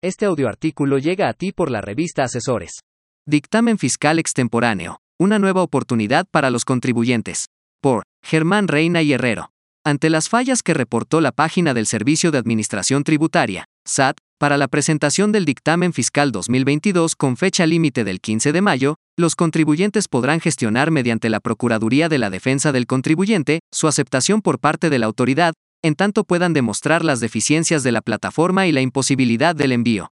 Este audioartículo llega a ti por la revista Asesores. Dictamen fiscal extemporáneo. Una nueva oportunidad para los contribuyentes. Por Germán Reina y Herrero. Ante las fallas que reportó la página del Servicio de Administración Tributaria, SAT, para la presentación del dictamen fiscal 2022 con fecha límite del 15 de mayo, los contribuyentes podrán gestionar mediante la Procuraduría de la Defensa del Contribuyente su aceptación por parte de la autoridad, en tanto puedan demostrar las deficiencias de la plataforma y la imposibilidad del envío.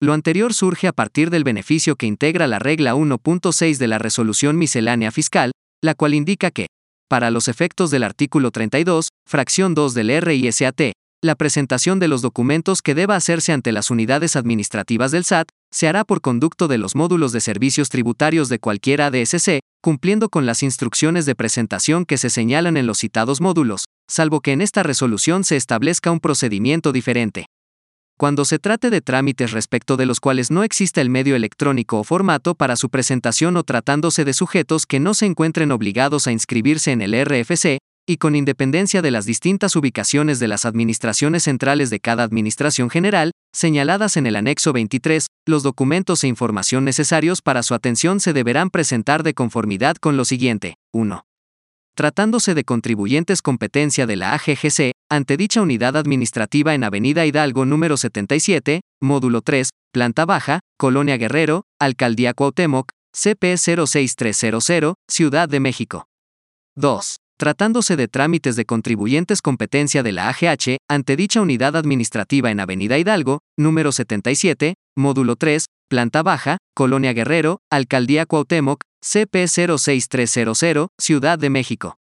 Lo anterior surge a partir del beneficio que integra la regla 1.6 de la Resolución Miscelánea Fiscal, la cual indica que, para los efectos del artículo 32, fracción 2 del RISAT, la presentación de los documentos que deba hacerse ante las unidades administrativas del SAT se hará por conducto de los módulos de servicios tributarios de cualquier ADSC, cumpliendo con las instrucciones de presentación que se señalan en los citados módulos, salvo que en esta resolución se establezca un procedimiento diferente. Cuando se trate de trámites respecto de los cuales no exista el medio electrónico o formato para su presentación o tratándose de sujetos que no se encuentren obligados a inscribirse en el RFC, y con independencia de las distintas ubicaciones de las administraciones centrales de cada administración general, señaladas en el anexo 23, los documentos e información necesarios para su atención se deberán presentar de conformidad con lo siguiente. 1. Tratándose de contribuyentes competencia de la AGGC, ante dicha unidad administrativa en Avenida Hidalgo número 77, módulo 3, planta baja, Colonia Guerrero, Alcaldía Cuauhtémoc, CP 06300, Ciudad de México. 2 tratándose de trámites de contribuyentes competencia de la AGH, ante dicha unidad administrativa en Avenida Hidalgo, número 77, módulo 3, planta baja, Colonia Guerrero, Alcaldía Cuauhtémoc, CP 06300, Ciudad de México.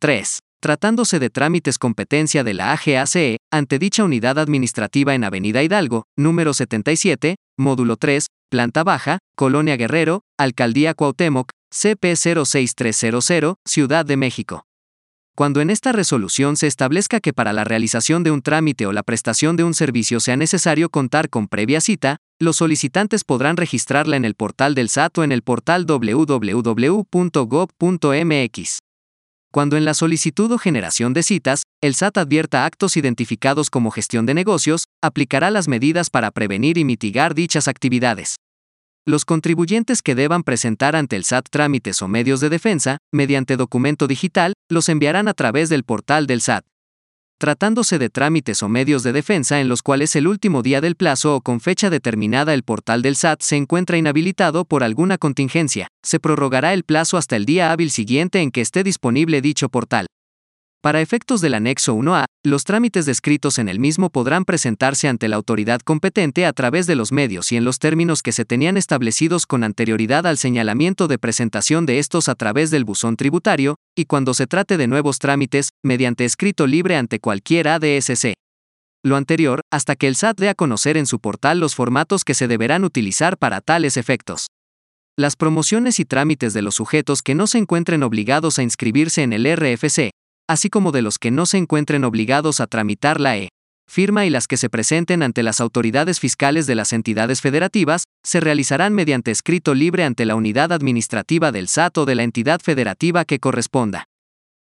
3. Tratándose de trámites competencia de la AGACE, ante dicha unidad administrativa en Avenida Hidalgo, número 77, módulo 3, planta baja, Colonia Guerrero, Alcaldía Cuauhtémoc, CP 06300, Ciudad de México. Cuando en esta resolución se establezca que para la realización de un trámite o la prestación de un servicio sea necesario contar con previa cita, los solicitantes podrán registrarla en el portal del SAT o en el portal www.gov.mx. Cuando en la solicitud o generación de citas, el SAT advierta actos identificados como gestión de negocios, aplicará las medidas para prevenir y mitigar dichas actividades. Los contribuyentes que deban presentar ante el SAT trámites o medios de defensa, mediante documento digital, los enviarán a través del portal del SAT. Tratándose de trámites o medios de defensa en los cuales el último día del plazo o con fecha determinada el portal del SAT se encuentra inhabilitado por alguna contingencia, se prorrogará el plazo hasta el día hábil siguiente en que esté disponible dicho portal. Para efectos del anexo 1A, los trámites descritos en el mismo podrán presentarse ante la autoridad competente a través de los medios y en los términos que se tenían establecidos con anterioridad al señalamiento de presentación de estos a través del buzón tributario, y cuando se trate de nuevos trámites, mediante escrito libre ante cualquier ADSC. Lo anterior, hasta que el SAT dé a conocer en su portal los formatos que se deberán utilizar para tales efectos. Las promociones y trámites de los sujetos que no se encuentren obligados a inscribirse en el RFC, así como de los que no se encuentren obligados a tramitar la E. Firma y las que se presenten ante las autoridades fiscales de las entidades federativas, se realizarán mediante escrito libre ante la unidad administrativa del SAT o de la entidad federativa que corresponda.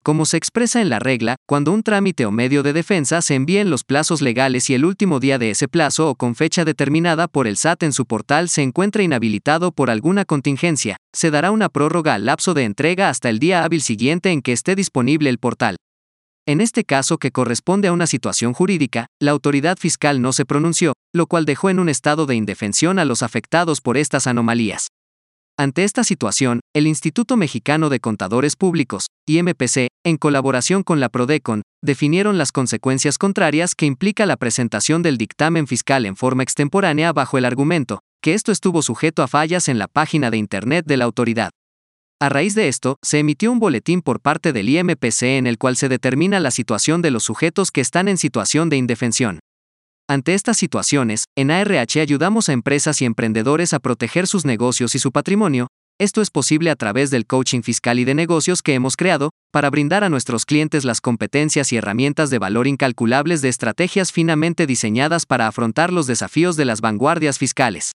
Como se expresa en la regla, cuando un trámite o medio de defensa se envíe en los plazos legales y el último día de ese plazo o con fecha determinada por el SAT en su portal se encuentra inhabilitado por alguna contingencia, se dará una prórroga al lapso de entrega hasta el día hábil siguiente en que esté disponible el portal. En este caso que corresponde a una situación jurídica, la autoridad fiscal no se pronunció, lo cual dejó en un estado de indefensión a los afectados por estas anomalías. Ante esta situación, el Instituto Mexicano de Contadores Públicos, IMPC, en colaboración con la Prodecon, definieron las consecuencias contrarias que implica la presentación del dictamen fiscal en forma extemporánea bajo el argumento, que esto estuvo sujeto a fallas en la página de Internet de la autoridad. A raíz de esto, se emitió un boletín por parte del IMPC en el cual se determina la situación de los sujetos que están en situación de indefensión. Ante estas situaciones, en ARH ayudamos a empresas y emprendedores a proteger sus negocios y su patrimonio. Esto es posible a través del coaching fiscal y de negocios que hemos creado, para brindar a nuestros clientes las competencias y herramientas de valor incalculables de estrategias finamente diseñadas para afrontar los desafíos de las vanguardias fiscales.